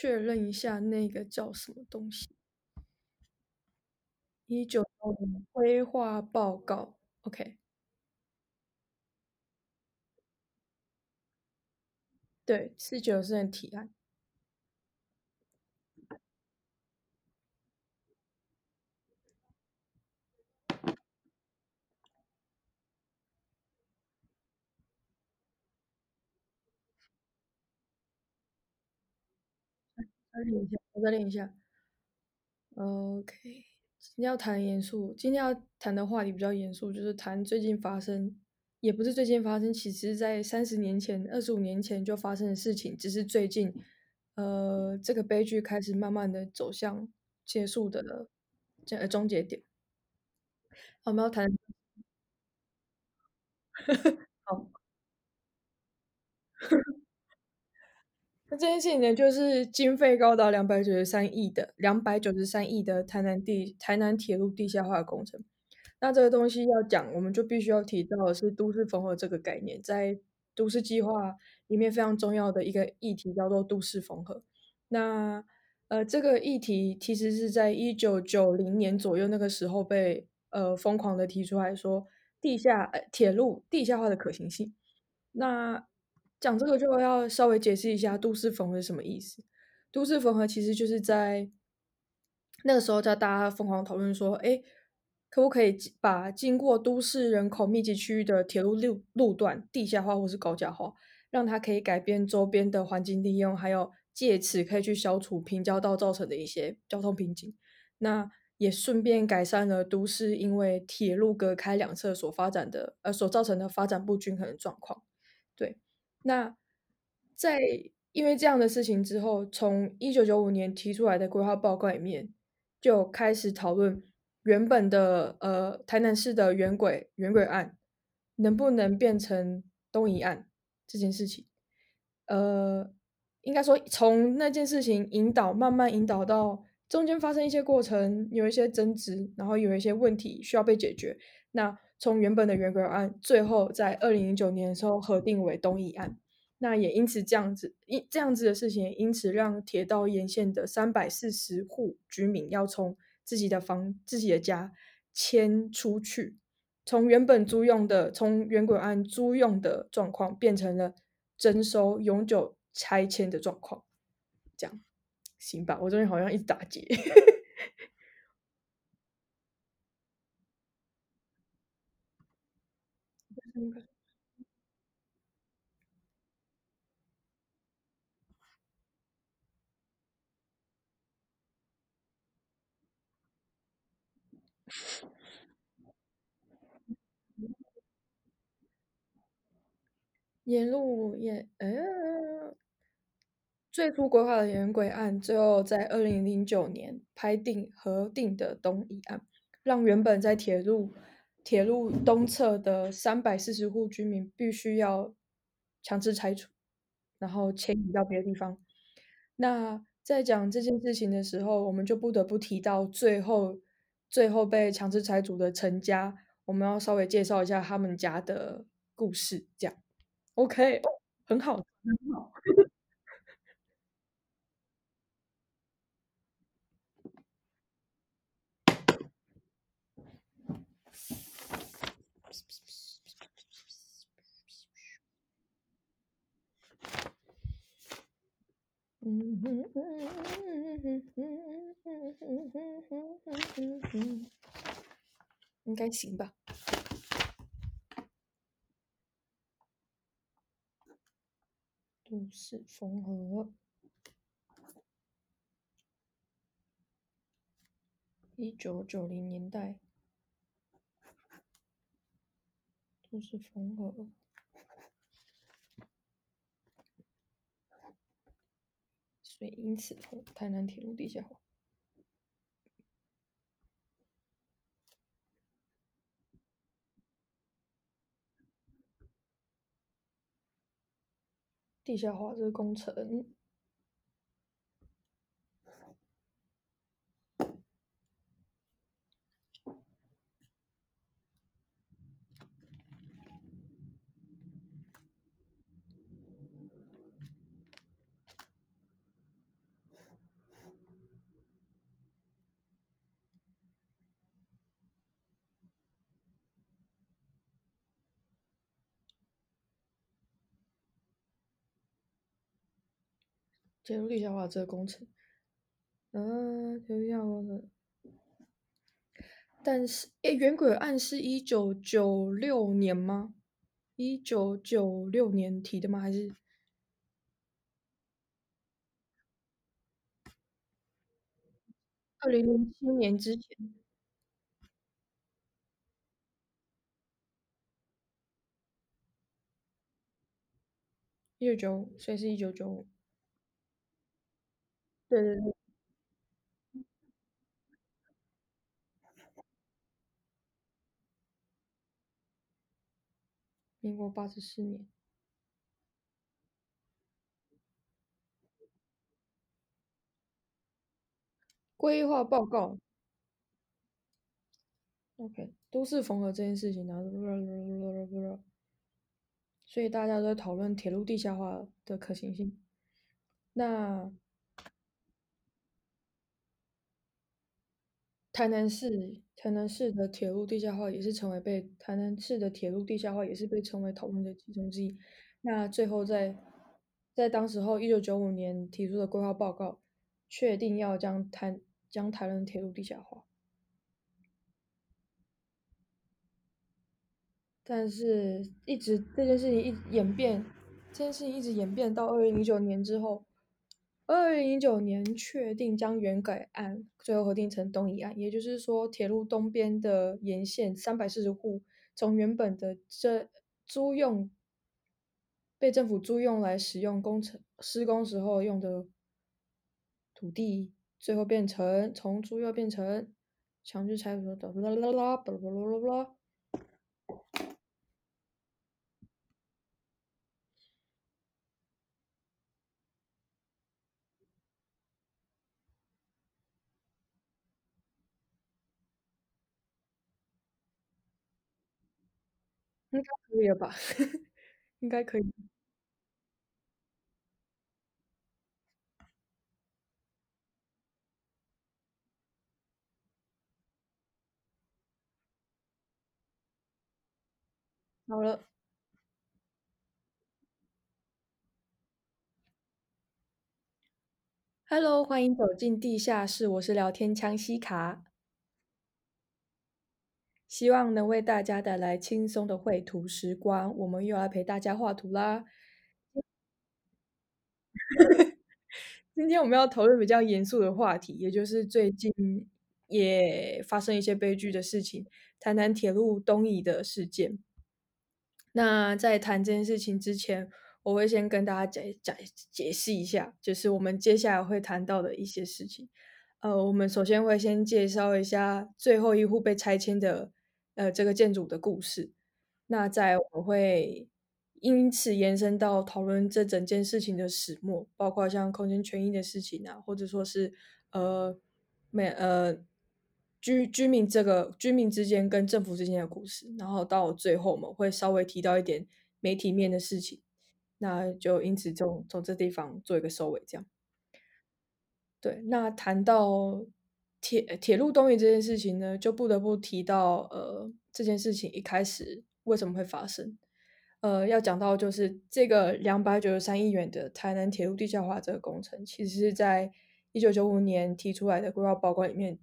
确认一下那个叫什么东西。一九九零规划报告，OK。对，是九四年提案。再练一下，我再练一下。OK，今天要谈严肃，今天要谈的话题比较严肃，就是谈最近发生，也不是最近发生，其实在三十年前、二十五年前就发生的事情，只是最近，呃，这个悲剧开始慢慢的走向结束的了，这个终结点。我们要谈，好。那这件事情呢，就是经费高达两百九十三亿的两百九十三亿的台南地台南铁路地下化工程。那这个东西要讲，我们就必须要提到的是都市缝合这个概念，在都市计划里面非常重要的一个议题叫做都市缝合。那呃，这个议题其实是在一九九零年左右那个时候被呃疯狂的提出来说地下呃铁路地下化的可行性。那讲这个就要稍微解释一下都市缝合是什么意思。都市缝合其实就是在那个时候，在大家疯狂讨论说，哎，可不可以把经过都市人口密集区域的铁路路路段地下化或是高架化，让它可以改变周边的环境利用，还有借此可以去消除平交道造成的一些交通瓶颈。那也顺便改善了都市因为铁路隔开两侧所发展的呃所造成的发展不均衡的状况。对。那在因为这样的事情之后，从一九九五年提出来的规划报告里面，就开始讨论原本的呃台南市的圆轨圆轨案能不能变成东移案这件事情。呃，应该说从那件事情引导，慢慢引导到中间发生一些过程，有一些争执，然后有一些问题需要被解决。那从原本的原轨案，最后在二零零九年的时候核定为东移案，那也因此这样子，因这样子的事情，因此让铁道沿线的三百四十户居民要从自己的房、自己的家迁出去，从原本租用的、从原轨案租用的状况，变成了征收永久拆迁的状况。这样行吧？我这边好像一直打结。沿路也，呃，最初规划的沿轨案，最后在二零零九年拍定核定的东移案，让原本在铁路铁路东侧的三百四十户居民必须要强制拆除，然后迁移到别的地方。那在讲这件事情的时候，我们就不得不提到最后最后被强制拆除的陈家，我们要稍微介绍一下他们家的故事，这样。OK，很好，很好。嗯哼嗯哼嗯哼嗯，嗯嗯嗯嗯嗯嗯嗯嗯嗯嗯应该行吧。都市缝合，一九九零年代，都市缝合，所以因此，台南铁路地下化，地下化这个工程。铁路地下化这个工程，嗯，铁路地下化的，但是，诶，圆轨案是一九九六年吗？一九九六年提的吗？还是二零零七年之前？一九九五，所以是一九九五。对对对。民国八十四年。规划报告。OK，都市缝合这件事情呢，所以大家都在讨论铁路地下化的可行性。那台南市，台南市的铁路地下化也是成为被台南市的铁路地下化也是被称为讨论的其中之一。那最后在在当时候一九九五年提出的规划报告，确定要将台将台南铁路地下化。但是，一直这件事情一演变，这件事情一直演变到二零零九年之后，二零零九年确定将原改案最后核定成东移案，也就是说，铁路东边的沿线三百四十户，从原本的这租用被政府租用来使用工程施工时候用的土地，最后变成从租用变成强制拆除的，啦啦啦，巴拉巴拉巴拉巴拉。应该可以了吧？应该可以。好了。Hello，欢迎走进地下室，我是聊天枪西卡。希望能为大家带来轻松的绘图时光。我们又来陪大家画图啦。今天我们要讨论比较严肃的话题，也就是最近也发生一些悲剧的事情——谈谈铁路东移的事件。那在谈这件事情之前，我会先跟大家解解解释一下，就是我们接下来会谈到的一些事情。呃，我们首先会先介绍一下最后一户被拆迁的。呃，这个建筑的故事，那在我们会因此延伸到讨论这整件事情的始末，包括像空间权益的事情啊，或者说是呃，每呃居居民这个居民之间跟政府之间的故事，然后到最后我们会稍微提到一点媒体面的事情，那就因此就从这地方做一个收尾，这样。对，那谈到。铁铁路东移这件事情呢，就不得不提到，呃，这件事情一开始为什么会发生？呃，要讲到就是这个两百九十三亿元的台南铁路地下化这个工程，其实是在一九九五年提出来的规划报告里面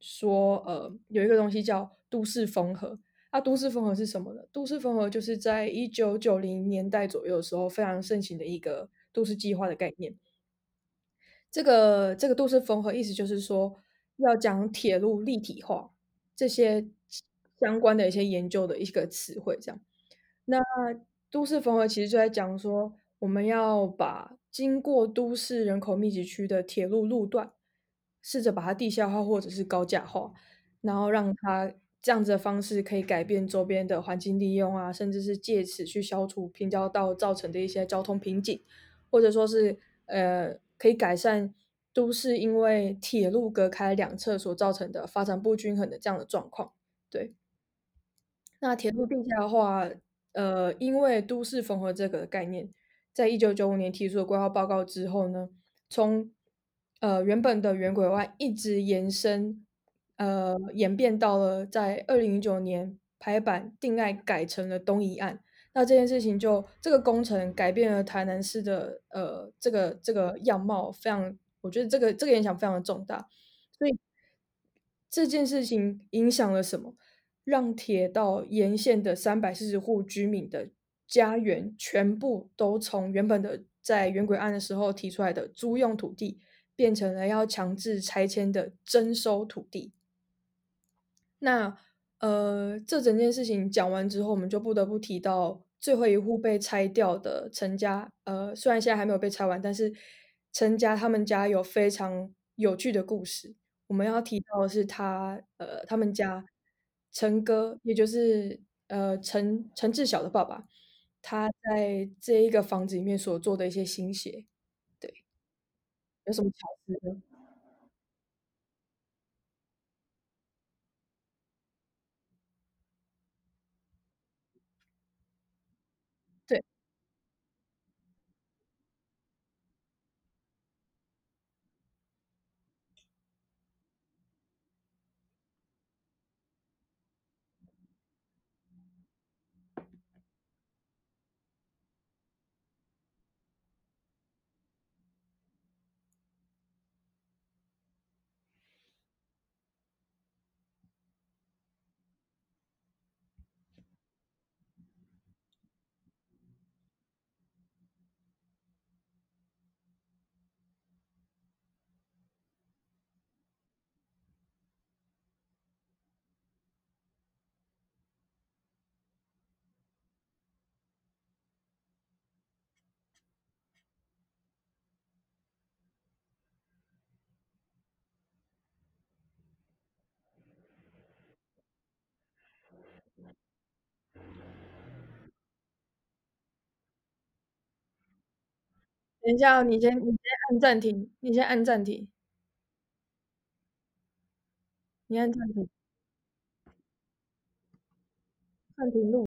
说，呃，有一个东西叫都市缝合。那都市缝合是什么呢？都市缝合就是在一九九零年代左右的时候非常盛行的一个都市计划的概念。这个这个都市缝合意思就是说。要讲铁路立体化这些相关的一些研究的一个词汇，这样。那都市缝合其实就在讲说，我们要把经过都市人口密集区的铁路路段，试着把它地下化或者是高架化，然后让它这样子的方式可以改变周边的环境利用啊，甚至是借此去消除平交道造成的一些交通瓶颈，或者说是呃可以改善。都市因为铁路隔开两侧所造成的发展不均衡的这样的状况，对。那铁路地下化，呃，因为都市缝合这个概念，在一九九五年提出的规划报告之后呢，从呃原本的原轨外一直延伸，呃，演变到了在二零零九年排版定案改成了东移案。那这件事情就这个工程改变了台南市的呃这个这个样貌，非常，我觉得这个这个影响非常的重大。所以这件事情影响了什么？让铁道沿线的三百四十户居民的家园全部都从原本的在原轨案的时候提出来的租用土地，变成了要强制拆迁的征收土地。那呃，这整件事情讲完之后，我们就不得不提到最后一户被拆掉的陈家。呃，虽然现在还没有被拆完，但是陈家他们家有非常有趣的故事。我们要提到的是他呃，他们家陈哥，也就是呃陈陈志晓的爸爸，他在这一个房子里面所做的一些心血。对，有什么巧思呢？对。等一下，你先，你先按暂停，你先按暂停，你按暂停，暂停录。